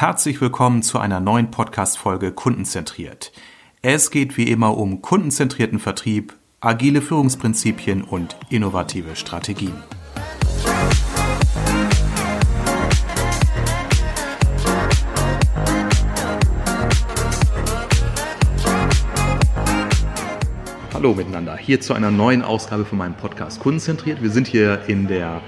Herzlich willkommen zu einer neuen Podcast-Folge Kundenzentriert. Es geht wie immer um kundenzentrierten Vertrieb, agile Führungsprinzipien und innovative Strategien. Hallo miteinander, hier zu einer neuen Ausgabe von meinem Podcast Kundenzentriert. Wir sind hier in der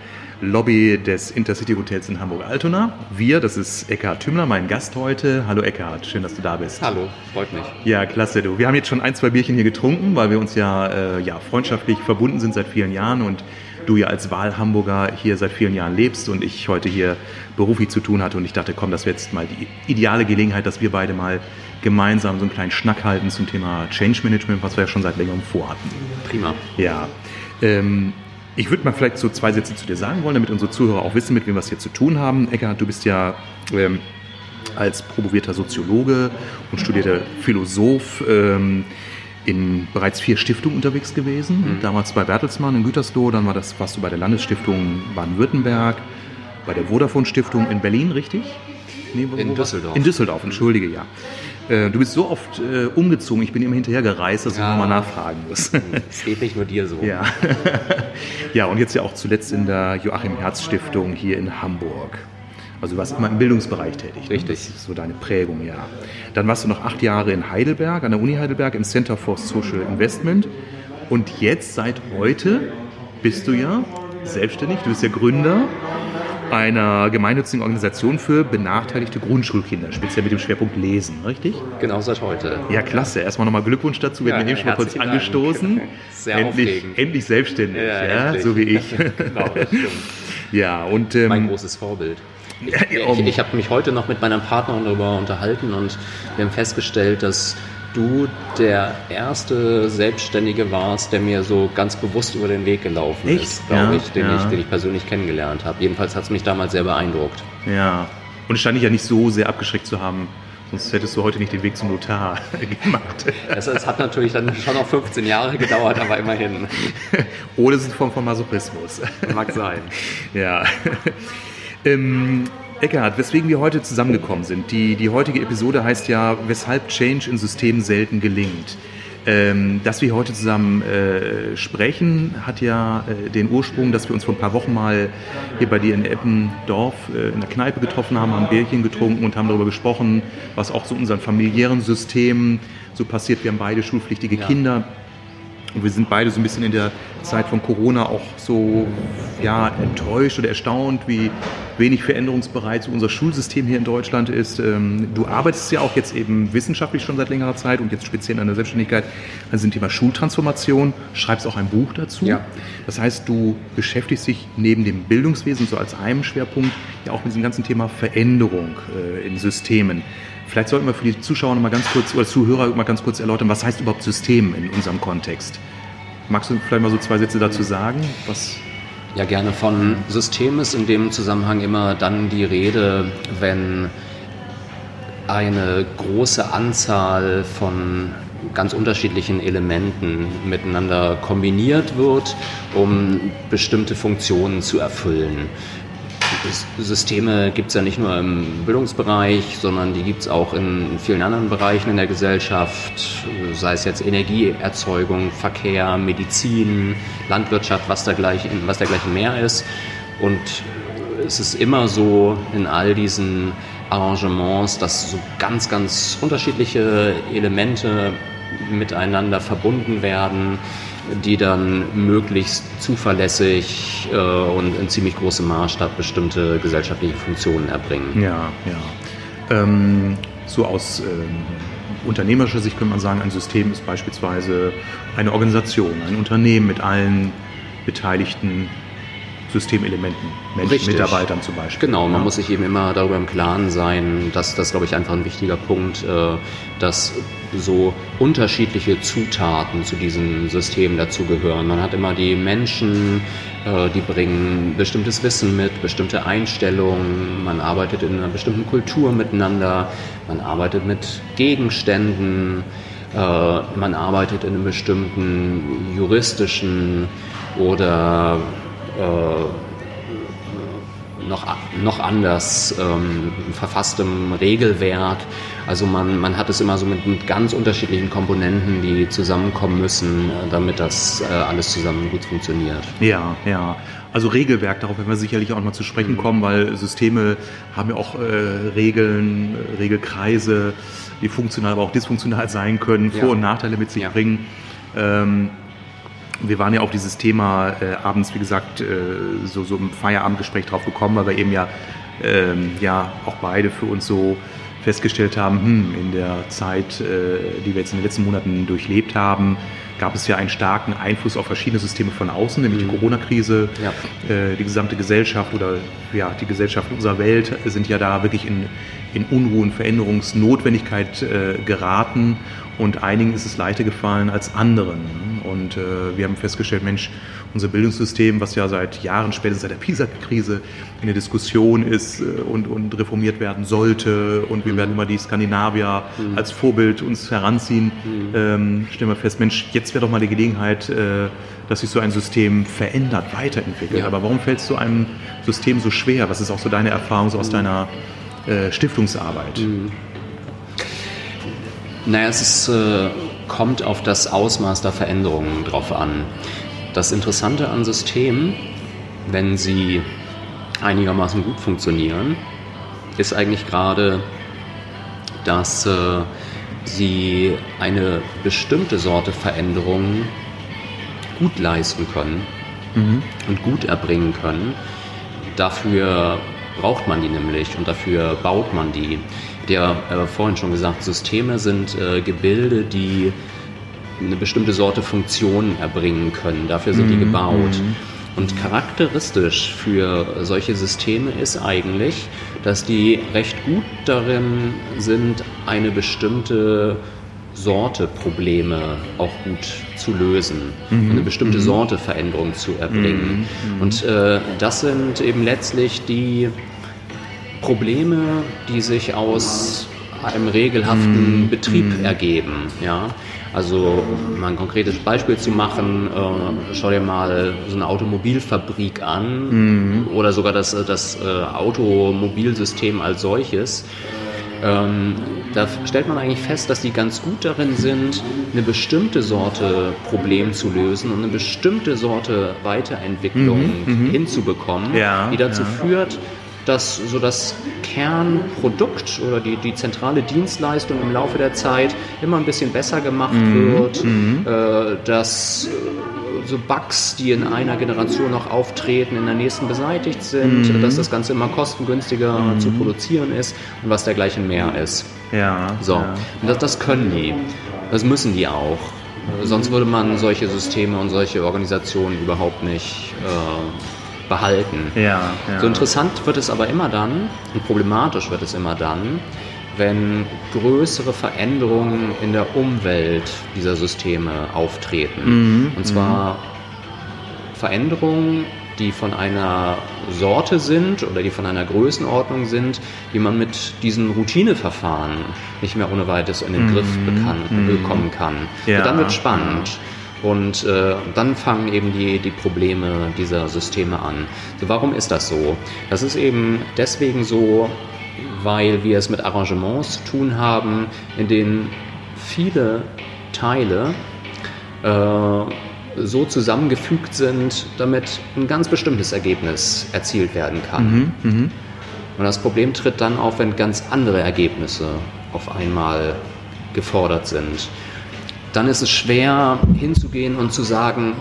Lobby des Intercity Hotels in Hamburg-Altona. Wir, das ist Eckhard Tümmler, mein Gast heute. Hallo Eckhard, schön, dass du da bist. Hallo, freut mich. Ja, klasse. Du. Wir haben jetzt schon ein, zwei Bierchen hier getrunken, weil wir uns ja, äh, ja freundschaftlich verbunden sind seit vielen Jahren und du ja als Wahlhamburger hier seit vielen Jahren lebst und ich heute hier beruflich zu tun hatte und ich dachte, komm, das wäre jetzt mal die ideale Gelegenheit, dass wir beide mal gemeinsam so einen kleinen Schnack halten zum Thema Change Management, was wir ja schon seit längerem vorhatten. Prima. Ja. Ähm, ich würde mal vielleicht so zwei Sätze zu dir sagen wollen, damit unsere Zuhörer auch wissen, mit wem wir es hier zu tun haben. Eckhard, du bist ja ähm, als promovierter Soziologe und studierter Philosoph ähm, in bereits vier Stiftungen unterwegs gewesen. Mhm. Damals bei Bertelsmann in Gütersloh, dann war das, warst du bei der Landesstiftung Baden-Württemberg, bei der Vodafone Stiftung in Berlin, richtig? Nee, in Düsseldorf. In Düsseldorf, entschuldige, ja. Äh, du bist so oft äh, umgezogen, ich bin immer hinterher gereist, dass ja. ich nochmal nachfragen muss. Es geht nicht nur dir so. Ja. ja, und jetzt ja auch zuletzt in der Joachim Herz Stiftung hier in Hamburg. Also du warst immer im Bildungsbereich tätig. Ne? Richtig. Das ist so deine Prägung, ja. Dann warst du noch acht Jahre in Heidelberg, an der Uni Heidelberg, im Center for Social Investment. Und jetzt, seit heute, bist du ja selbstständig, du bist ja Gründer einer gemeinnützigen Organisation für benachteiligte Grundschulkinder, speziell mit dem Schwerpunkt Lesen, richtig? Genau seit heute. Ja, klasse. Erstmal nochmal Glückwunsch dazu. Wir ja, haben eben schon mal kurz angestoßen. Dank. Sehr endlich, aufregend. endlich selbstständig, ja, ja endlich. so wie ich. genau, das stimmt. Ja, und... Ähm, mein großes Vorbild. Ich, ich, ich habe mich heute noch mit meiner Partnerin darüber unterhalten und wir haben festgestellt, dass du der erste Selbstständige warst, der mir so ganz bewusst über den Weg gelaufen Echt? ist, glaube ja, ich, den ja. ich, den ich persönlich kennengelernt habe. Jedenfalls hat es mich damals sehr beeindruckt. Ja, und es scheint dich ja nicht so sehr abgeschreckt zu haben. Sonst hättest du heute nicht den Weg zum Notar gemacht. Es, es hat natürlich dann schon noch 15 Jahre gedauert, aber immerhin. Oder es ist eine Form von Masochismus. Mag sein. Ja. Ähm, Eckhard, weswegen wir heute zusammengekommen sind. Die, die heutige Episode heißt ja, weshalb Change in Systemen selten gelingt. Ähm, dass wir heute zusammen äh, sprechen, hat ja äh, den Ursprung, dass wir uns vor ein paar Wochen mal hier bei dir in Eppendorf äh, in der Kneipe getroffen haben, haben Bärchen getrunken und haben darüber gesprochen, was auch so in unseren familiären Systemen so passiert. Wir haben beide schulpflichtige ja. Kinder. Und wir sind beide so ein bisschen in der Zeit von Corona auch so ja, enttäuscht oder erstaunt, wie wenig veränderungsbereit so unser Schulsystem hier in Deutschland ist. Ähm, du arbeitest ja auch jetzt eben wissenschaftlich schon seit längerer Zeit und jetzt speziell in der Selbstständigkeit an diesem Thema Schultransformation, schreibst auch ein Buch dazu. Ja. Das heißt, du beschäftigst dich neben dem Bildungswesen so als einem Schwerpunkt ja auch mit diesem ganzen Thema Veränderung äh, in Systemen. Vielleicht sollten wir für die Zuschauer noch mal ganz kurz oder Zuhörer mal ganz kurz erläutern, was heißt überhaupt System in unserem Kontext? Magst du vielleicht mal so zwei Sätze dazu sagen? Was ja, gerne. Von System ist in dem Zusammenhang immer dann die Rede, wenn eine große Anzahl von ganz unterschiedlichen Elementen miteinander kombiniert wird, um bestimmte Funktionen zu erfüllen. Systeme gibt es ja nicht nur im Bildungsbereich, sondern die gibt es auch in vielen anderen Bereichen in der Gesellschaft, sei es jetzt Energieerzeugung, Verkehr, Medizin, Landwirtschaft, was dergleichen, was dergleichen mehr ist. Und es ist immer so in all diesen Arrangements, dass so ganz, ganz unterschiedliche Elemente miteinander verbunden werden die dann möglichst zuverlässig äh, und in ziemlich großem Maßstab bestimmte gesellschaftliche Funktionen erbringen. Ja, ja. Ähm, so aus ähm, unternehmerischer Sicht könnte man sagen, ein System ist beispielsweise eine Organisation, ein Unternehmen mit allen beteiligten Systemelementen, Menschen, Richtig. Mitarbeitern zum Beispiel. Genau, man ja. muss sich eben immer darüber im Klaren sein, dass das, glaube ich, einfach ein wichtiger Punkt, äh, dass so unterschiedliche Zutaten zu diesem System dazugehören. Man hat immer die Menschen, äh, die bringen bestimmtes Wissen mit, bestimmte Einstellungen, man arbeitet in einer bestimmten Kultur miteinander, man arbeitet mit Gegenständen, äh, man arbeitet in einem bestimmten juristischen oder noch, noch anders ähm, verfasstem Regelwerk. Also man, man hat es immer so mit, mit ganz unterschiedlichen Komponenten, die zusammenkommen müssen, äh, damit das äh, alles zusammen gut funktioniert. Ja, ja. Also Regelwerk, darauf werden wir sicherlich auch noch zu sprechen kommen, weil Systeme haben ja auch äh, Regeln, Regelkreise, die funktional, aber auch dysfunktional sein können, Vor- und Nachteile mit sich ja. bringen. Ähm, wir waren ja auf dieses Thema äh, abends, wie gesagt, äh, so, so im Feierabendgespräch drauf gekommen, weil wir eben ja, ähm, ja auch beide für uns so festgestellt haben, hm, in der Zeit, äh, die wir jetzt in den letzten Monaten durchlebt haben, gab es ja einen starken Einfluss auf verschiedene Systeme von außen, nämlich mhm. die Corona-Krise, ja. äh, die gesamte Gesellschaft oder ja, die Gesellschaft unserer Welt sind ja da wirklich in, in Unruhe und Veränderungsnotwendigkeit äh, geraten und einigen ist es leichter gefallen als anderen. Und äh, wir haben festgestellt, Mensch, unser Bildungssystem, was ja seit Jahren, spätestens seit der PISA-Krise in der Diskussion ist äh, und, und reformiert werden sollte und wir mhm. werden immer die Skandinavier mhm. als Vorbild uns heranziehen, mhm. ähm, stellen wir fest, Mensch, jetzt wäre doch mal die Gelegenheit, äh, dass sich so ein System verändert, weiterentwickelt. Ja. Aber warum fällt es so einem System so schwer? Was ist auch so deine Erfahrung so aus mhm. deiner äh, Stiftungsarbeit? Mhm. Naja, es ist, äh, kommt auf das Ausmaß der Veränderungen drauf an. Das Interessante an Systemen, wenn sie einigermaßen gut funktionieren, ist eigentlich gerade, dass äh, sie eine bestimmte Sorte Veränderung gut leisten können mhm. und gut erbringen können. Dafür braucht man die nämlich und dafür baut man die ja äh, vorhin schon gesagt, Systeme sind äh, Gebilde, die eine bestimmte Sorte Funktion erbringen können. Dafür sind mhm. die gebaut. Mhm. Und charakteristisch für solche Systeme ist eigentlich, dass die recht gut darin sind, eine bestimmte Sorte Probleme auch gut zu lösen, mhm. eine bestimmte mhm. Sorte Veränderung zu erbringen. Mhm. mhm. Und äh, das sind eben letztlich die Probleme, die sich aus einem regelhaften mm. Betrieb ergeben. Ja? Also um ein konkretes Beispiel zu machen, äh, schau dir mal so eine Automobilfabrik an mm. oder sogar das, das äh, Automobilsystem als solches. Ähm, da stellt man eigentlich fest, dass die ganz gut darin sind, eine bestimmte Sorte Problem zu lösen und eine bestimmte Sorte Weiterentwicklung mhm, mhm. hinzubekommen, ja, die dazu ja. führt, dass so das Kernprodukt oder die, die zentrale Dienstleistung im Laufe der Zeit immer ein bisschen besser gemacht mhm. wird, mhm. Äh, dass äh, so Bugs, die in einer Generation noch auftreten, in der nächsten beseitigt sind, mhm. dass das Ganze immer kostengünstiger mhm. zu produzieren ist und was dergleichen mehr ist. Ja. So, ja. und das, das können die. Das müssen die auch. Sonst würde man solche Systeme und solche Organisationen überhaupt nicht äh, behalten. Ja, ja. So interessant wird es aber immer dann und problematisch wird es immer dann, wenn größere Veränderungen in der Umwelt dieser Systeme auftreten. Mhm, und zwar mhm. Veränderungen, die von einer Sorte sind oder die von einer Größenordnung sind, die man mit diesen Routineverfahren nicht mehr ohne weiteres in den mhm, Griff bekannt, mhm. bekommen kann. Ja, und dann wird spannend. Und äh, dann fangen eben die, die Probleme dieser Systeme an. So, warum ist das so? Das ist eben deswegen so, weil wir es mit Arrangements zu tun haben, in denen viele Teile äh, so zusammengefügt sind, damit ein ganz bestimmtes Ergebnis erzielt werden kann. Mhm, mh. Und das Problem tritt dann auf, wenn ganz andere Ergebnisse auf einmal gefordert sind dann ist es schwer hinzugehen und zu sagen,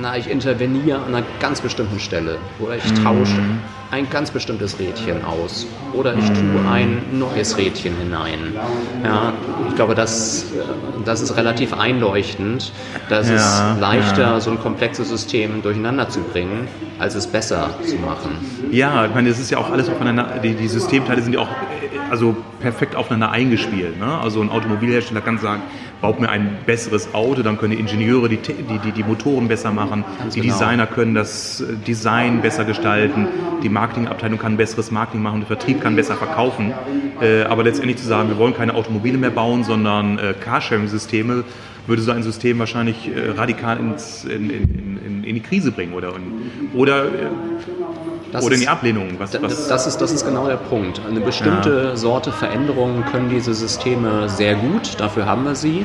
na, ich interveniere an einer ganz bestimmten Stelle oder ich tausche mhm. Ein ganz bestimmtes Rädchen aus oder ich tue ein neues Rädchen hinein. Ja, ich glaube, das, äh, das ist relativ einleuchtend. Das ja, ist leichter, ja. so ein komplexes System durcheinander zu bringen, als es besser zu machen. Ja, ich meine, es ist ja auch alles aufeinander, die, die Systemteile sind ja auch also perfekt aufeinander eingespielt. Ne? Also ein Automobilhersteller kann sagen, baut mir ein besseres Auto, dann können die Ingenieure die, die, die Motoren besser machen, Ganz die genau. Designer können das äh, Design besser gestalten, die Marketingabteilung kann besseres Marketing machen, der Vertrieb kann besser verkaufen. Äh, aber letztendlich zu sagen, wir wollen keine Automobile mehr bauen, sondern äh, Carsharing-Systeme, würde so ein System wahrscheinlich radikal ins, in, in, in, in, die Krise bringen oder, oder Das Oder in die Ablehnung? Was, was das, ist, das ist genau der Punkt. Eine bestimmte ja. Sorte Veränderungen können diese Systeme sehr gut, dafür haben wir sie.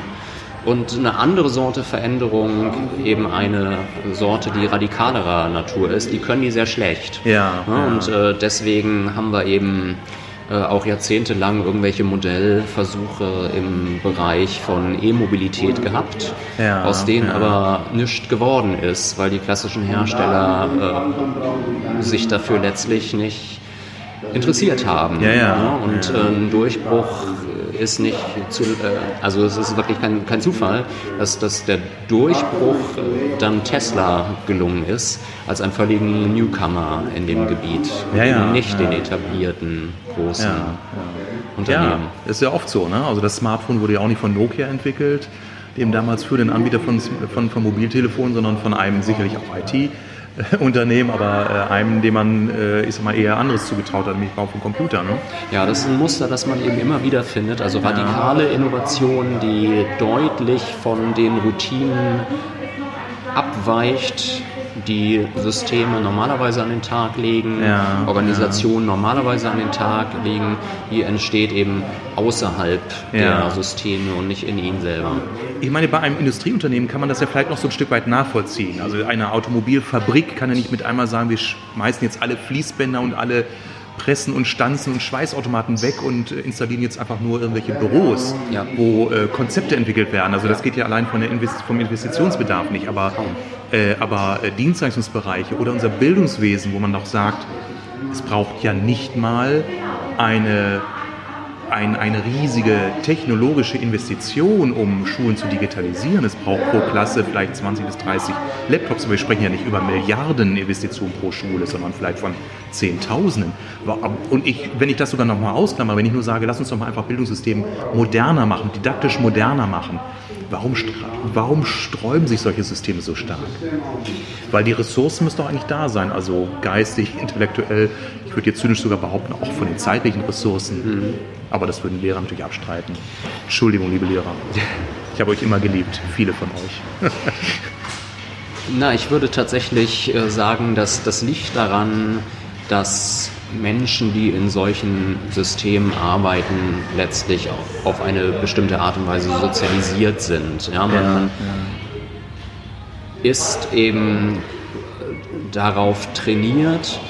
Und eine andere Sorte Veränderung, eben eine Sorte, die radikalerer Natur ist, die können die sehr schlecht. Ja. ja und äh, deswegen haben wir eben äh, auch jahrzehntelang irgendwelche Modellversuche im Bereich von E-Mobilität gehabt, ja, aus denen ja. aber nichts geworden ist, weil die klassischen Hersteller äh, sich dafür letztlich nicht interessiert haben. Ja, ja. Und äh, ein Durchbruch ist nicht zu, äh, also es ist wirklich kein, kein Zufall, dass, dass der Durchbruch äh, dann Tesla gelungen ist, als ein völligen Newcomer in dem Gebiet. Ja, ja, nicht den etablierten großen Unternehmen. Ja, ist ja oft so. Ne? Also das Smartphone wurde ja auch nicht von Nokia entwickelt, dem damals für den Anbieter von, von, von Mobiltelefonen, sondern von einem sicherlich auch IT. Unternehmen, aber äh, einem, dem man, äh, ich sag mal, eher anderes zugetraut hat, nämlich Bau von Computern. Ne? Ja, das ist ein Muster, das man eben immer wieder findet. Also radikale ja. Innovationen, die deutlich von den Routinen abweicht, die Systeme normalerweise an den Tag legen, ja, Organisationen ja. normalerweise an den Tag legen, die entsteht eben außerhalb ja. der Systeme und nicht in ihnen selber. Ich meine, bei einem Industrieunternehmen kann man das ja vielleicht noch so ein Stück weit nachvollziehen. Also eine Automobilfabrik kann ja nicht mit einmal sagen, wir schmeißen jetzt alle Fließbänder und alle Pressen und Stanzen und Schweißautomaten weg und äh, installieren jetzt einfach nur irgendwelche Büros, ja. wo äh, Konzepte entwickelt werden. Also das geht ja allein von der Invest vom Investitionsbedarf nicht, aber, aber äh, Dienstleistungsbereiche oder unser Bildungswesen, wo man doch sagt, es braucht ja nicht mal eine ein, eine riesige technologische Investition, um Schulen zu digitalisieren. Es braucht pro Klasse vielleicht 20 bis 30 Laptops. Wir sprechen ja nicht über Milliarden Investitionen pro Schule, sondern vielleicht von Zehntausenden. Und ich, wenn ich das sogar nochmal ausklammer, wenn ich nur sage, lass uns doch mal einfach Bildungssystem moderner machen, didaktisch moderner machen, warum, warum sträuben sich solche Systeme so stark? Weil die Ressourcen müssen doch eigentlich da sein, also geistig, intellektuell, ich würde jetzt zynisch sogar behaupten, auch von den zeitlichen Ressourcen. Mhm. Aber das würden Lehrer natürlich abstreiten. Entschuldigung, liebe Lehrer. Ich habe euch immer geliebt, viele von euch. Na, ich würde tatsächlich äh, sagen, dass das liegt daran, dass Menschen, die in solchen Systemen arbeiten, letztlich auf eine bestimmte Art und Weise sozialisiert sind. Ja, man, ja, ja. ist eben darauf trainiert,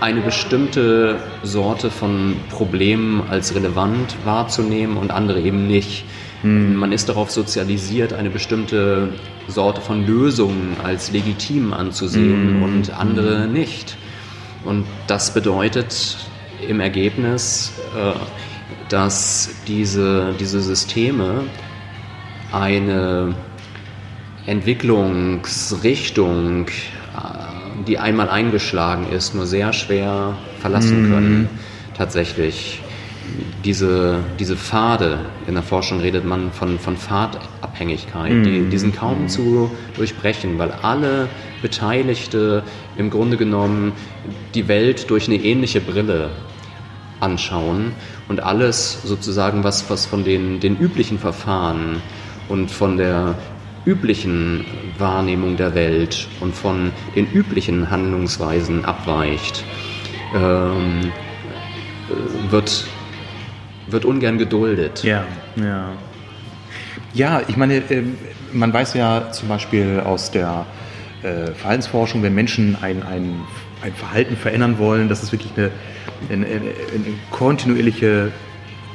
eine bestimmte Sorte von Problemen als relevant wahrzunehmen und andere eben nicht. Hm. Man ist darauf sozialisiert, eine bestimmte Sorte von Lösungen als legitim anzusehen hm. und andere nicht. Und das bedeutet im Ergebnis, äh, dass diese, diese Systeme eine Entwicklungsrichtung die einmal eingeschlagen ist, nur sehr schwer verlassen mhm. können. Tatsächlich. Diese, diese Pfade, in der Forschung redet man von, von Pfadabhängigkeit, mhm. die, die sind kaum zu durchbrechen, weil alle Beteiligte im Grunde genommen die Welt durch eine ähnliche Brille anschauen und alles sozusagen, was, was von den, den üblichen Verfahren und von der üblichen Wahrnehmung der Welt und von den üblichen Handlungsweisen abweicht, ähm, wird, wird ungern geduldet. Ja, ja. Ja, ich meine, ähm, man weiß ja zum Beispiel aus der äh, Verhaltensforschung, wenn Menschen ein, ein, ein Verhalten verändern wollen, dass es wirklich eine, eine, eine, eine kontinuierliche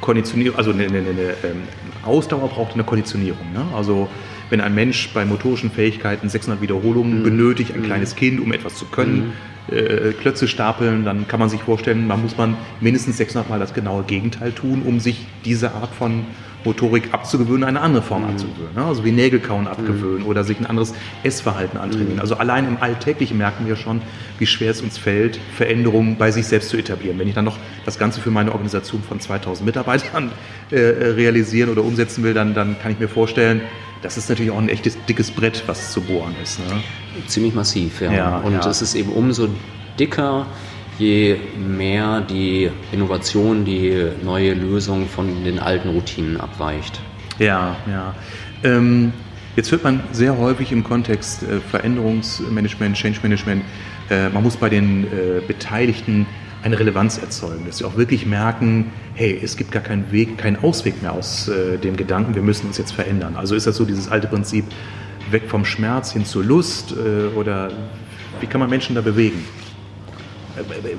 Konditionierung, also eine, eine, eine, ähm, Ausdauer braucht eine Konditionierung. Ne? Also wenn ein Mensch bei motorischen Fähigkeiten 600 Wiederholungen mhm. benötigt, ein mhm. kleines Kind, um etwas zu können, mhm. äh, Klötze stapeln, dann kann man sich vorstellen, man muss man mindestens 600 Mal das genaue Gegenteil tun, um sich diese Art von Motorik abzugewöhnen, eine andere Form mhm. abzugewöhnen. Ne? Also wie Nägelkauen abgewöhnen mhm. oder sich ein anderes Essverhalten antrainieren. Mhm. Also allein im Alltäglichen merken wir schon, wie schwer es uns fällt, Veränderungen bei sich selbst zu etablieren. Wenn ich dann noch das Ganze für meine Organisation von 2000 Mitarbeitern äh, realisieren oder umsetzen will, dann, dann kann ich mir vorstellen, das ist natürlich auch ein echtes dickes Brett, was zu bohren ist. Ne? Ziemlich massiv, ja. ja und es ja. ist eben umso dicker, je mehr die Innovation, die neue Lösung von den alten Routinen abweicht. Ja, ja. Ähm, jetzt hört man sehr häufig im Kontext äh, Veränderungsmanagement, Change Management äh, man muss bei den äh, Beteiligten eine Relevanz erzeugen, dass sie auch wirklich merken, hey, es gibt gar keinen Weg, keinen Ausweg mehr aus äh, dem Gedanken, wir müssen uns jetzt verändern. Also ist das so dieses alte Prinzip, weg vom Schmerz hin zur Lust äh, oder wie kann man Menschen da bewegen?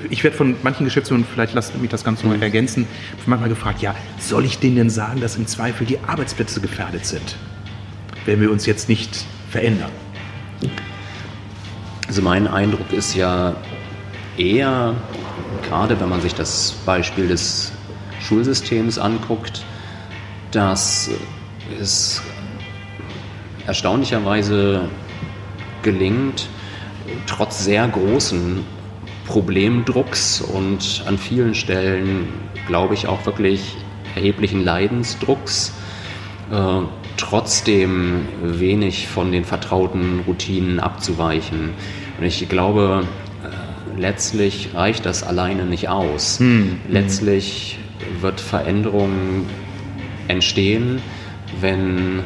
Ich werde von manchen Geschäftsführern, vielleicht lasst mich das Ganze noch ergänzen, manchmal gefragt, ja, soll ich denen denn sagen, dass im Zweifel die Arbeitsplätze gefährdet sind, wenn wir uns jetzt nicht verändern? Also mein Eindruck ist ja eher, gerade wenn man sich das Beispiel des Schulsystems anguckt, dass es erstaunlicherweise gelingt, trotz sehr großen Problemdrucks und an vielen Stellen, glaube ich, auch wirklich erheblichen Leidensdrucks, äh, trotzdem wenig von den vertrauten Routinen abzuweichen. Und ich glaube, letztlich reicht das alleine nicht aus. Hm. Letztlich wird Veränderung entstehen, wenn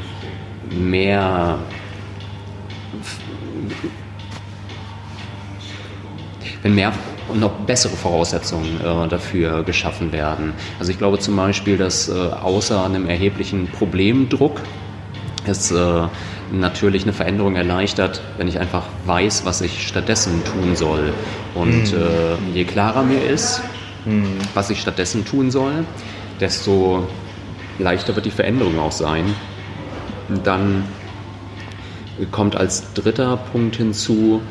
mehr wenn mehr und noch bessere Voraussetzungen äh, dafür geschaffen werden. Also ich glaube zum Beispiel, dass äh, außer einem erheblichen Problemdruck es äh, natürlich eine Veränderung erleichtert, wenn ich einfach weiß, was ich stattdessen tun soll. Und mhm. je klarer mir ist, mhm. was ich stattdessen tun soll, desto leichter wird die Veränderung auch sein. Dann kommt als dritter Punkt hinzu,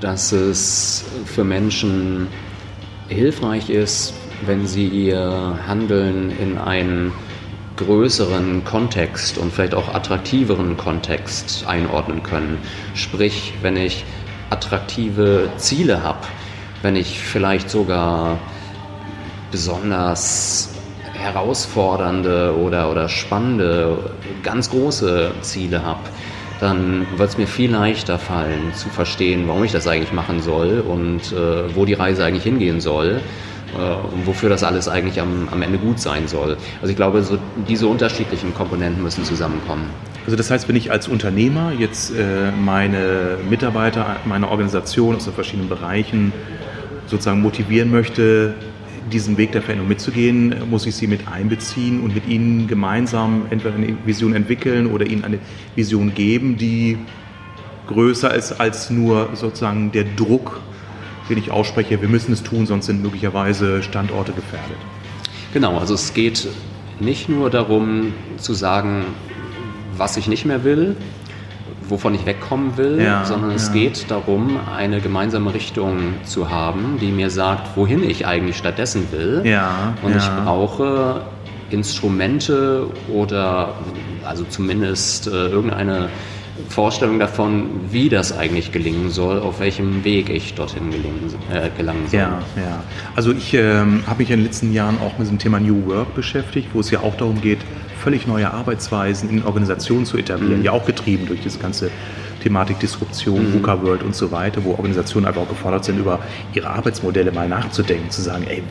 dass es für Menschen hilfreich ist, wenn sie ihr Handeln in einen größeren Kontext und vielleicht auch attraktiveren Kontext einordnen können. Sprich, wenn ich attraktive Ziele habe, wenn ich vielleicht sogar besonders herausfordernde oder, oder spannende, ganz große Ziele habe, dann wird es mir viel leichter fallen zu verstehen, warum ich das eigentlich machen soll und äh, wo die Reise eigentlich hingehen soll äh, und wofür das alles eigentlich am, am Ende gut sein soll. Also ich glaube, so diese unterschiedlichen Komponenten müssen zusammenkommen. Also das heißt, wenn ich als Unternehmer jetzt äh, meine Mitarbeiter, meine Organisation aus den verschiedenen Bereichen sozusagen motivieren möchte, diesen Weg der Veränderung mitzugehen, muss ich sie mit einbeziehen und mit ihnen gemeinsam entweder eine Vision entwickeln oder ihnen eine Vision geben, die größer ist als nur sozusagen der Druck, den ich ausspreche, wir müssen es tun, sonst sind möglicherweise Standorte gefährdet. Genau, also es geht nicht nur darum zu sagen, was ich nicht mehr will, wovon ich wegkommen will, ja, sondern es ja. geht darum, eine gemeinsame Richtung zu haben, die mir sagt, wohin ich eigentlich stattdessen will. Ja, Und ich brauche Instrumente oder also zumindest äh, irgendeine Vorstellung davon, wie das eigentlich gelingen soll, auf welchem Weg ich dorthin gelingen, äh, gelangen soll. Ja, ja. Also ich ähm, habe mich in den letzten Jahren auch mit dem Thema New Work beschäftigt, wo es ja auch darum geht, völlig neue Arbeitsweisen in Organisationen zu etablieren, mhm. ja auch getrieben durch das ganze Thematik Disruption, mhm. VUCA World und so weiter, wo Organisationen einfach auch gefordert sind, über ihre Arbeitsmodelle mal nachzudenken, zu sagen, ey,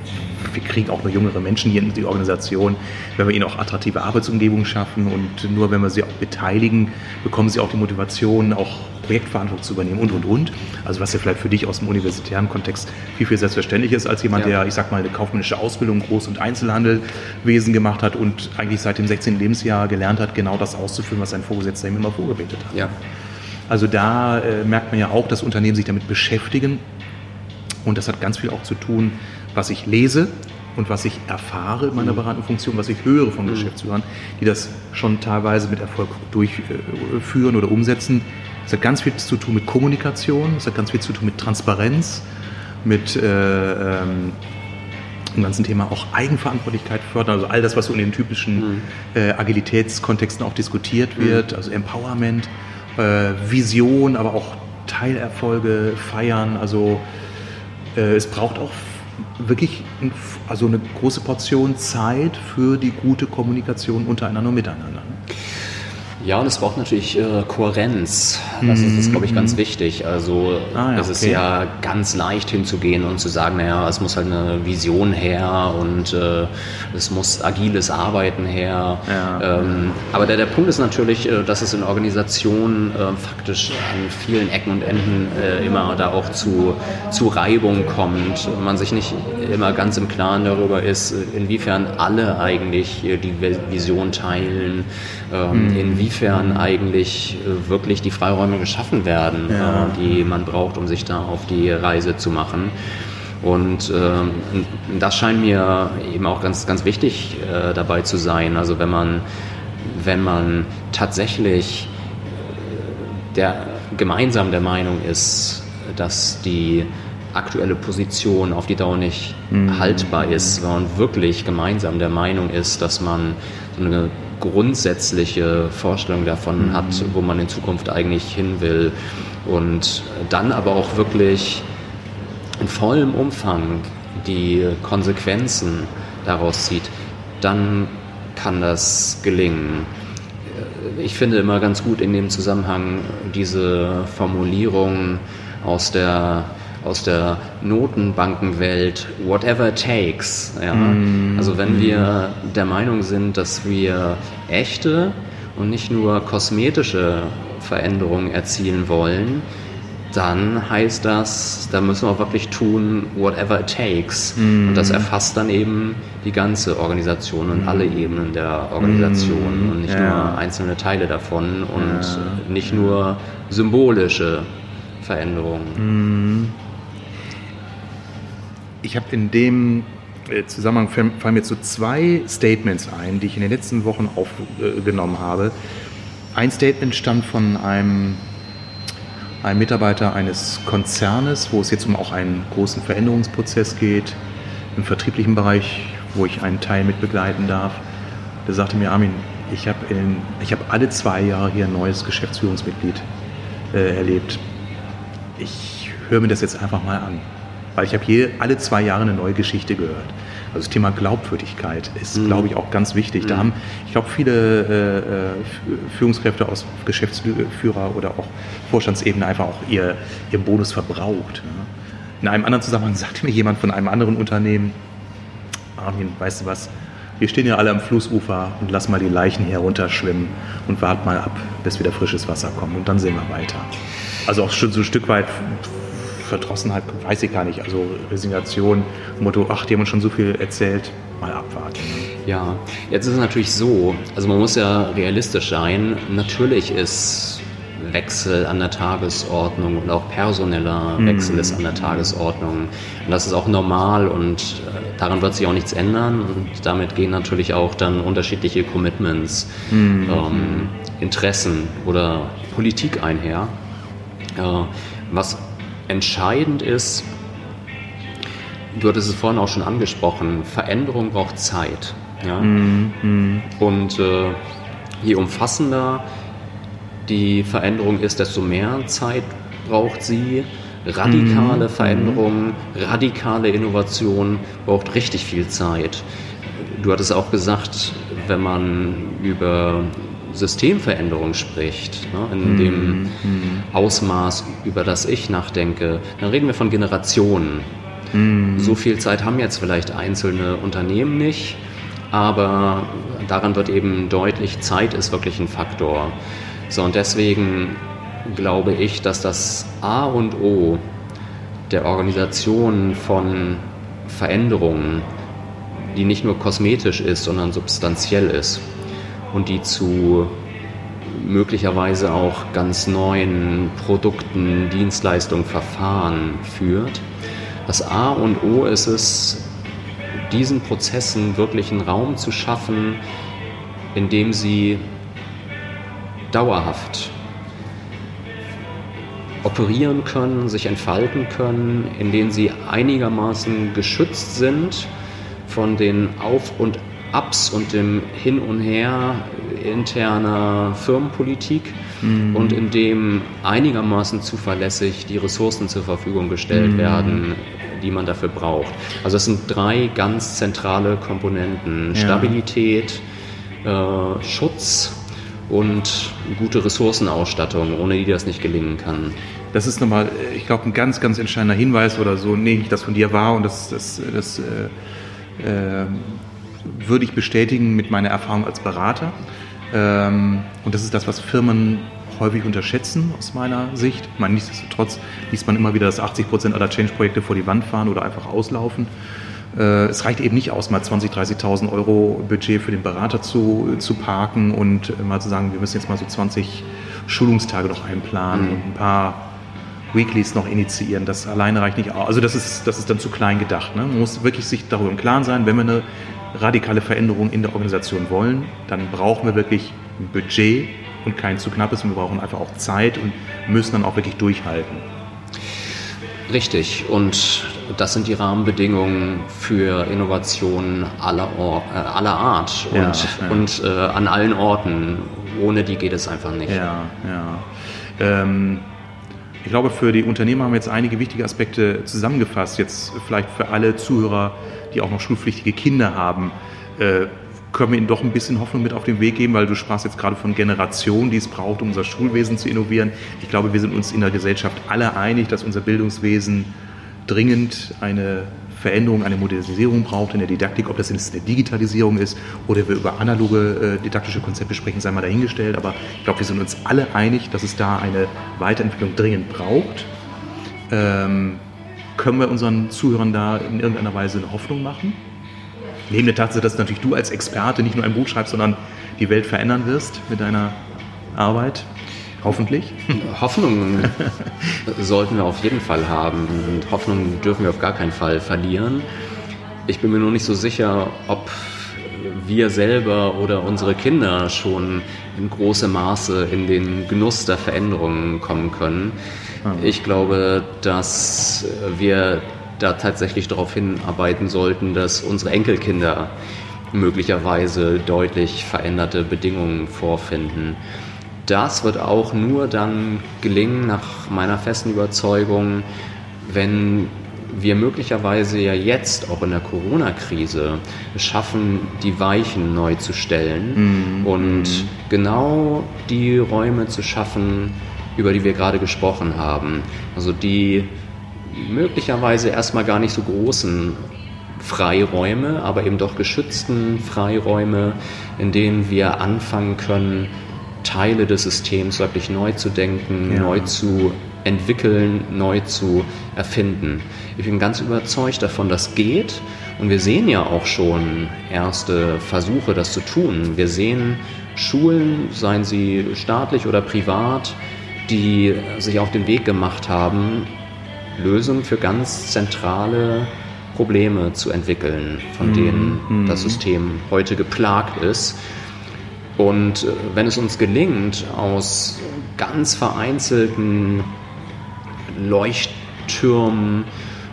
wir kriegen auch nur jüngere Menschen hier in die Organisation, wenn wir ihnen auch attraktive Arbeitsumgebungen schaffen und nur wenn wir sie auch beteiligen, bekommen sie auch die Motivation, auch Projektverantwortung zu übernehmen und, und, und. Also was ja vielleicht für dich aus dem universitären Kontext viel, viel selbstverständlich ist, als jemand, ja. der, ich sag mal, eine kaufmännische Ausbildung, Groß- und Einzelhandelwesen gemacht hat und eigentlich seit dem 16. Lebensjahr gelernt hat, genau das auszuführen, was sein Vorgesetzter ihm immer vorgebetet hat. Ja. Also da äh, merkt man ja auch, dass Unternehmen sich damit beschäftigen. Und das hat ganz viel auch zu tun, was ich lese und was ich erfahre in meiner mhm. beratenden Funktion, was ich höre von mhm. Geschäftsführern, die das schon teilweise mit Erfolg durchführen oder umsetzen. Es hat ganz viel zu tun mit Kommunikation, es hat ganz viel zu tun mit Transparenz, mit äh, ähm, dem ganzen Thema auch Eigenverantwortlichkeit fördern, also all das, was so in den typischen mhm. äh, Agilitätskontexten auch diskutiert wird, also Empowerment äh, Vision, aber auch Teilerfolge feiern. Also äh, es braucht auch wirklich ein, also eine große Portion Zeit für die gute Kommunikation untereinander und miteinander. Ja, und es braucht natürlich äh, Kohärenz. Das ist, ist glaube ich, ganz wichtig. Also Ah, ja, es ist okay. ja ganz leicht hinzugehen und zu sagen, naja, es muss halt eine Vision her und äh, es muss agiles Arbeiten her. Ja. Ähm, aber der, der Punkt ist natürlich, äh, dass es in Organisationen äh, faktisch an vielen Ecken und Enden äh, immer da auch zu, zu Reibung kommt und man sich nicht immer ganz im Klaren darüber ist, inwiefern alle eigentlich äh, die Vi- Vision teilen, ähm, inwiefern eigentlich äh, wirklich die Freiräume geschaffen werden, Ja. äh, die man braucht, um sich da auf die Reise zu machen. Und ähm, das scheint mir eben auch ganz, ganz wichtig äh, dabei zu sein. Also wenn man, wenn man tatsächlich äh, der, gemeinsam der Meinung ist, dass die aktuelle Position auf die Dauer nicht haltbar ist, wenn man wirklich gemeinsam der Meinung ist, dass man so eine grundsätzliche Vorstellung davon hat, wo man in Zukunft eigentlich hin will und dann aber auch wirklich in vollem Umfang die Konsequenzen daraus zieht, dann kann das gelingen. Ich finde immer ganz gut in dem Zusammenhang diese Formulierung aus der, aus der Notenbankenwelt, whatever it takes. Ja? Also wenn wir der Meinung sind, dass wir echte und nicht nur kosmetische Veränderungen erzielen wollen, dann heißt das, da müssen wir auch wirklich tun, whatever it takes. Und das erfasst dann eben die ganze Organisation und alle Ebenen der Organisation und nicht Ja. nur einzelne Teile davon und nicht nur symbolische Veränderungen. Ich habe in dem äh, Zusammenhang fallen mir so zwei Statements ein, die ich in den letzten Wochen aufgenommen habe. Ein Statement stammt von einem, einem Mitarbeiter eines Konzernes, wo es jetzt um auch einen großen Veränderungsprozess geht, im vertrieblichen Bereich, wo ich einen Teil mit begleiten darf. Der sagte mir, Armin, ich habe hab alle zwei Jahre hier ein neues Geschäftsführungsmitglied äh, erlebt. Ich höre mir das jetzt einfach mal an. Weil ich habe hier alle zwei Jahre eine neue Geschichte gehört. Also das Thema Glaubwürdigkeit ist, glaube ich, auch ganz wichtig. Da haben, ich glaube, viele äh, äh, Führungskräfte aus Geschäftsführer oder auch Vorstandsebene einfach auch ihr, ihren Bonus verbraucht. Ne? In einem anderen Zusammenhang sagte mir jemand von einem anderen Unternehmen, Armin, weißt du was, wir stehen ja alle am Flussufer und lass mal die Leichen hier runterschwimmen und wart mal ab, bis wieder frisches Wasser kommt und dann sehen wir weiter. Also auch schon so ein Stück weit Verdrossenheit, weiß ich gar nicht, also Resignation, Motto, ach, die haben uns schon so viel erzählt, mal abwarten. Ja, jetzt ist es natürlich so, also man muss ja realistisch sein. Natürlich ist Wechsel an der Tagesordnung und auch personeller Wechsel ist an der Tagesordnung. Und das ist auch normal und äh, daran wird sich auch nichts ändern. Und damit gehen natürlich auch dann unterschiedliche Commitments, ähm, Interessen oder Politik einher. Äh, was entscheidend ist, du hattest es vorhin auch schon angesprochen, Veränderung braucht Zeit. Ja? Und äh, je umfassender die Veränderung ist, desto mehr Zeit braucht sie. Radikale Veränderung, radikale Innovation braucht richtig viel Zeit. Du hattest auch gesagt, wenn man über Systemveränderung spricht, ne, in dem Ausmaß, über das ich nachdenke, dann reden wir von Generationen. So viel Zeit haben jetzt vielleicht einzelne Unternehmen nicht, aber daran wird eben deutlich, Zeit ist wirklich ein Faktor. So, und deswegen glaube ich, dass das A und O der Organisation von Veränderungen, die nicht nur kosmetisch ist, sondern substanziell ist und die zu möglicherweise auch ganz neuen Produkten, Dienstleistungen, Verfahren führt. Das A und O ist es, diesen Prozessen wirklich einen Raum zu schaffen, in dem sie dauerhaft operieren können, sich entfalten können, in denen sie einigermaßen geschützt sind von den Auf- und Abs und dem Hin und Her interner Firmenpolitik und in dem einigermaßen zuverlässig die Ressourcen zur Verfügung gestellt werden, die man dafür braucht. Also es sind drei ganz zentrale Komponenten. Ja. Stabilität, äh, Schutz und gute Ressourcenausstattung, ohne die das nicht gelingen kann. Das ist nochmal, äh, ich glaube, ein ganz, ganz entscheidender Hinweis oder so, nehme ich das von dir wahr und das, das, das äh, äh, würde ich bestätigen mit meiner Erfahrung als Berater. Ähm, und das ist das, was Firmen häufig unterschätzen aus meiner Sicht. Ich meine, nichtsdestotrotz liest man immer wieder, dass 80 Prozent aller Change-Projekte vor die Wand fahren oder einfach auslaufen. Äh, es reicht eben nicht aus, mal 20.000, 30.000 Euro Budget für den Berater zu, zu parken und mal zu sagen, wir müssen jetzt mal so 20 Schulungstage noch einplanen mhm. und ein paar Weeklies noch initiieren. Das alleine reicht nicht aus. Also das ist, das ist dann zu klein gedacht. Ne? Man muss wirklich sich darüber im Klaren sein, wenn wir eine radikale Veränderung in der Organisation wollen, dann brauchen wir wirklich ein Budget und kein zu knappes. Und wir brauchen einfach auch Zeit und müssen dann auch wirklich durchhalten. Richtig. Und das sind die Rahmenbedingungen für Innovationen aller, äh, aller Art und, ja, ja. und äh, an allen Orten. Ohne die geht es einfach nicht. Ja, ja. Ähm, ich glaube, für die Unternehmer haben wir jetzt einige wichtige Aspekte zusammengefasst. Jetzt vielleicht für alle Zuhörer, die auch noch schulpflichtige Kinder haben. Äh, können wir ihnen doch ein bisschen Hoffnung mit auf den Weg geben, weil du sprachst jetzt gerade von Generationen, die es braucht, um unser Schulwesen zu innovieren. Ich glaube, wir sind uns in der Gesellschaft alle einig, dass unser Bildungswesen dringend eine Veränderung, eine Modernisierung braucht in der Didaktik, ob das jetzt eine Digitalisierung ist oder wir über analoge äh, didaktische Konzepte sprechen, sei mal dahingestellt. Aber ich glaube, wir sind uns alle einig, dass es da eine Weiterentwicklung dringend braucht. Ähm, können wir unseren Zuhörern da in irgendeiner Weise eine Hoffnung machen? Neben der Tatsache, dass natürlich du als Experte nicht nur ein Buch schreibst, sondern die Welt verändern wirst mit deiner Arbeit. Hoffentlich. Hoffnung sollten wir auf jeden Fall haben und Hoffnung dürfen wir auf gar keinen Fall verlieren. Ich bin mir nur nicht so sicher, ob wir selber oder unsere Kinder schon in großem Maße in den Genuss der Veränderungen kommen können. Ah. Ich glaube, dass wir da tatsächlich darauf hinarbeiten sollten, dass unsere Enkelkinder möglicherweise deutlich veränderte Bedingungen vorfinden. Das wird auch nur dann gelingen, nach meiner festen Überzeugung, wenn wir möglicherweise ja jetzt auch in der Corona-Krise schaffen, die Weichen neu zu stellen mhm. und mhm. genau die Räume zu schaffen, über die wir gerade gesprochen haben. Also die möglicherweise erstmal gar nicht so großen Freiräume, aber eben doch geschützten Freiräume, in denen wir anfangen können, Teile des Systems wirklich neu zu denken, ja. neu zu entwickeln, neu zu erfinden. Ich bin ganz überzeugt davon, dass geht. Und wir sehen ja auch schon erste Versuche, das zu tun. Wir sehen Schulen, seien sie staatlich oder privat, die sich auf den Weg gemacht haben, Lösungen für ganz zentrale Probleme zu entwickeln, von mhm. denen mhm. das System heute geplagt ist. Und äh, wenn es uns gelingt, aus ganz vereinzelten Leuchttürmen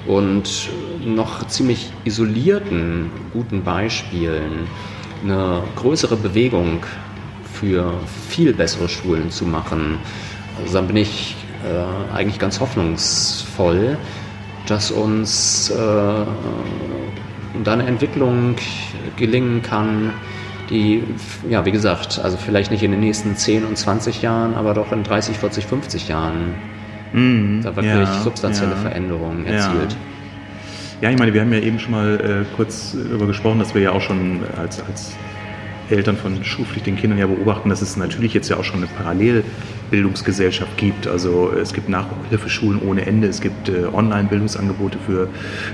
und noch ziemlich isolierten guten Beispielen eine größere Bewegung für viel bessere Schulen zu machen, also dann bin ich äh, eigentlich ganz hoffnungsvoll, dass uns äh, da eine Entwicklung gelingen kann, die, ja, wie gesagt, also vielleicht nicht in den nächsten 10 und 20 Jahren, aber doch in 30, 40, 50 Jahren mm, da wirklich ja, substanzielle ja, Veränderungen erzielt. Ja. ja. ich meine, wir haben ja eben schon mal äh, kurz darüber gesprochen, dass wir ja auch schon als, als Eltern von schulpflichtigen Kindern ja beobachten, dass es natürlich jetzt ja auch schon eine Parallelbildungsgesellschaft gibt. Also es gibt Nachhilfeschulen ohne Ende, es gibt äh, Online-Bildungsangebote für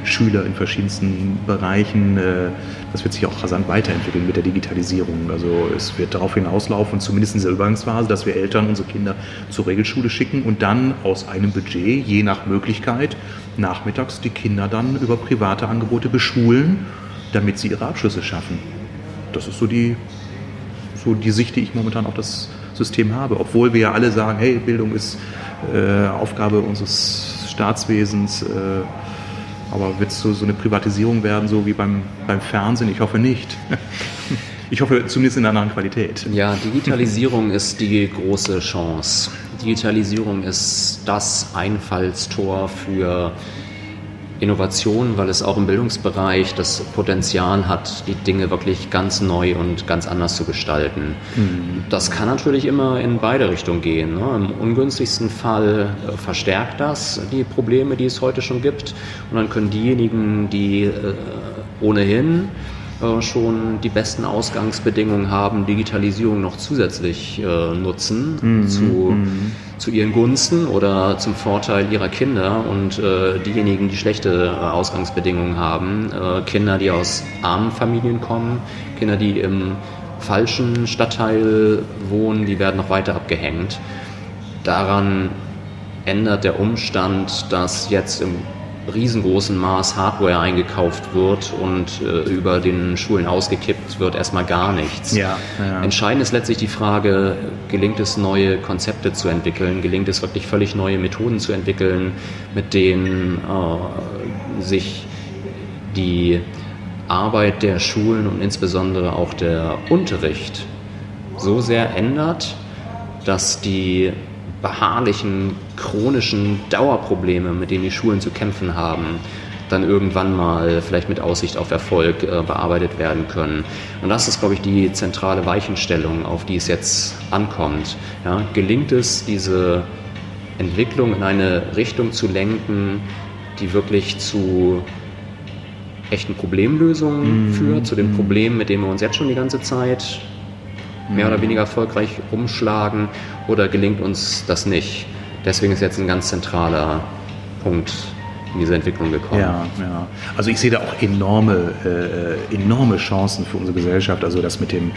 Schüler in verschiedensten Bereichen. Äh, das wird sich auch rasant weiterentwickeln mit der Digitalisierung. Also es wird darauf hinauslaufen, zumindest in dieser Übergangsphase, dass wir Eltern unsere Kinder zur Regelschule schicken und dann aus einem Budget, je nach Möglichkeit, nachmittags die Kinder dann über private Angebote beschulen, damit sie ihre Abschlüsse schaffen das ist so die, so die Sicht, die ich momentan auf das System habe. Obwohl wir ja alle sagen, hey, Bildung ist äh, Aufgabe unseres Staatswesens. Äh, aber wird es so, so eine Privatisierung werden, so wie beim, beim Fernsehen? Ich hoffe nicht. Ich hoffe zumindest in einer anderen Qualität. Ja, Digitalisierung ist die große Chance. Digitalisierung ist das Einfallstor für Innovation, weil es auch im Bildungsbereich das Potenzial hat, die Dinge wirklich ganz neu und ganz anders zu gestalten. Mhm. Das kann natürlich immer in beide Richtungen gehen. Ne? Im ungünstigsten Fall äh, verstärkt das die Probleme, die es heute schon gibt. Und dann können diejenigen, die äh, ohnehin äh, schon die besten Ausgangsbedingungen haben, Digitalisierung noch zusätzlich äh, nutzen mhm. zu, mhm. zu ihren Gunsten oder zum Vorteil ihrer Kinder und äh, diejenigen, die schlechte äh, Ausgangsbedingungen haben, äh, Kinder, die aus armen Familien kommen, Kinder, die im falschen Stadtteil wohnen, die werden noch weiter abgehängt. Daran ändert der Umstand, dass jetzt im riesengroßen Maß Hardware eingekauft wird und äh, über den Schulen ausgekippt wird, erstmal gar nichts. Ja, ja. Entscheidend ist letztlich die Frage, gelingt es, neue Konzepte zu entwickeln, gelingt es wirklich völlig neue Methoden zu entwickeln, mit denen äh, sich die Arbeit der Schulen und insbesondere auch der Unterricht so sehr ändert, dass die beharrlichen, chronischen Dauerprobleme, mit denen die Schulen zu kämpfen haben, dann irgendwann mal vielleicht mit Aussicht auf Erfolg äh, bearbeitet werden können. Und das ist, glaube ich, die zentrale Weichenstellung, auf die es jetzt ankommt. Ja, gelingt es, diese Entwicklung in eine Richtung zu lenken, die wirklich zu echten Problemlösungen mm. führt, zu den mhm. Problemen, mit denen wir uns jetzt schon die ganze Zeit mehr oder weniger erfolgreich umschlagen oder gelingt uns das nicht? Deswegen ist jetzt ein ganz zentraler Punkt in diese Entwicklung gekommen. Ja, ja. Also ich sehe da auch enorme, äh, enorme Chancen für unsere Gesellschaft. Also das mit dem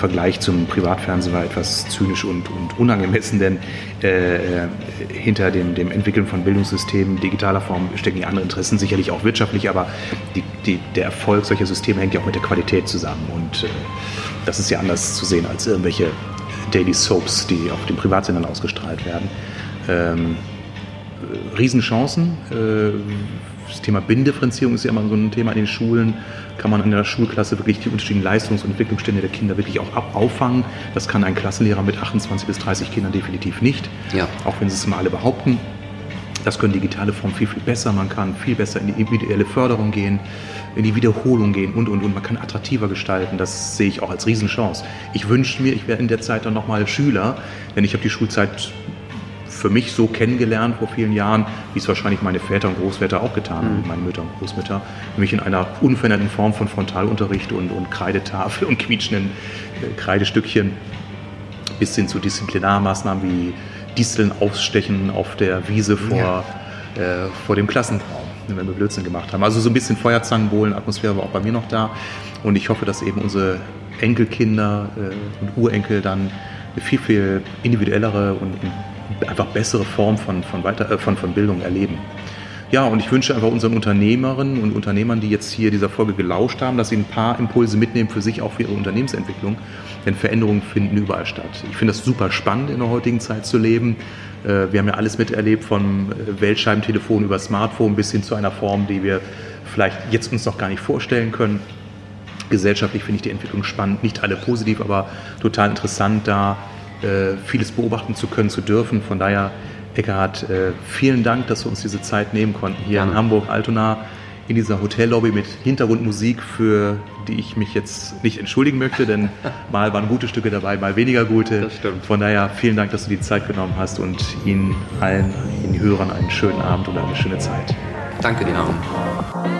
Vergleich zum Privatfernsehen war etwas zynisch und, und unangemessen, denn äh, äh, hinter dem, dem Entwickeln von Bildungssystemen digitaler Form stecken ja andere Interessen, sicherlich auch wirtschaftlich, aber die, die, der Erfolg solcher Systeme hängt ja auch mit der Qualität zusammen. Und äh, das ist ja anders zu sehen als irgendwelche Daily Soaps, die auf den Privatsendern ausgestrahlt werden. Ähm, Riesenchancen. Äh, das Thema Bindifferenzierung ist ja immer so ein Thema in den Schulen. Kann man in der Schulklasse wirklich die unterschiedlichen Leistungs- und Entwicklungsstände der Kinder wirklich auch auffangen? Das kann ein Klassenlehrer mit 28 bis 30 Kindern definitiv nicht. Ja. Auch wenn sie es mal alle behaupten. Das können digitale Formen viel, viel besser. Man kann viel besser in die individuelle Förderung gehen, in die Wiederholung gehen und, und, und. Man kann attraktiver gestalten. Das sehe ich auch als Riesenchance. Ich wünsche mir, ich wäre in der Zeit dann nochmal Schüler, denn ich habe die Schulzeit für mich so kennengelernt vor vielen Jahren, wie es wahrscheinlich meine Väter und Großväter auch getan haben, mhm. meine Mütter und Großmütter, nämlich in einer unveränderten Form von Frontalunterricht und, und Kreidetafel und quietschenden äh, Kreidestückchen bis hin zu Disziplinarmaßnahmen wie Disteln ausstechen auf der Wiese vor, ja. äh, vor dem Klassenraum, wenn wir Blödsinn gemacht haben. Also so ein bisschen Feuerzangenbowlen-Atmosphäre war auch bei mir noch da. Und ich hoffe, dass eben unsere Enkelkinder äh, und Urenkel dann eine viel, viel individuellere und einfach bessere Form von, von, weiter, äh, von, von Bildung erleben. Ja, und ich wünsche einfach unseren Unternehmerinnen und Unternehmern, die jetzt hier dieser Folge gelauscht haben, dass sie ein paar Impulse mitnehmen für sich, auch für ihre Unternehmensentwicklung. Denn Veränderungen finden überall statt. Ich finde das super spannend, in der heutigen Zeit zu leben. Äh, wir haben ja alles miterlebt, vom äh, Weltscheibentelefon über Smartphone bis hin zu einer Form, die wir vielleicht jetzt uns noch gar nicht vorstellen können. Gesellschaftlich finde ich die Entwicklung spannend, nicht alle positiv, aber total interessant, da äh, vieles beobachten zu können, zu dürfen. Von daher Eckhard, äh, vielen Dank, dass wir uns diese Zeit nehmen konnten hier Gerne. in Hamburg, Altona, in dieser Hotellobby mit Hintergrundmusik, für die ich mich jetzt nicht entschuldigen möchte, denn mal waren gute Stücke dabei, mal weniger gute. Das stimmt. Von daher vielen Dank, dass du die Zeit genommen hast und Ihnen allen, Ihnen Hörern einen schönen Abend und eine schöne Zeit. Danke dir auch.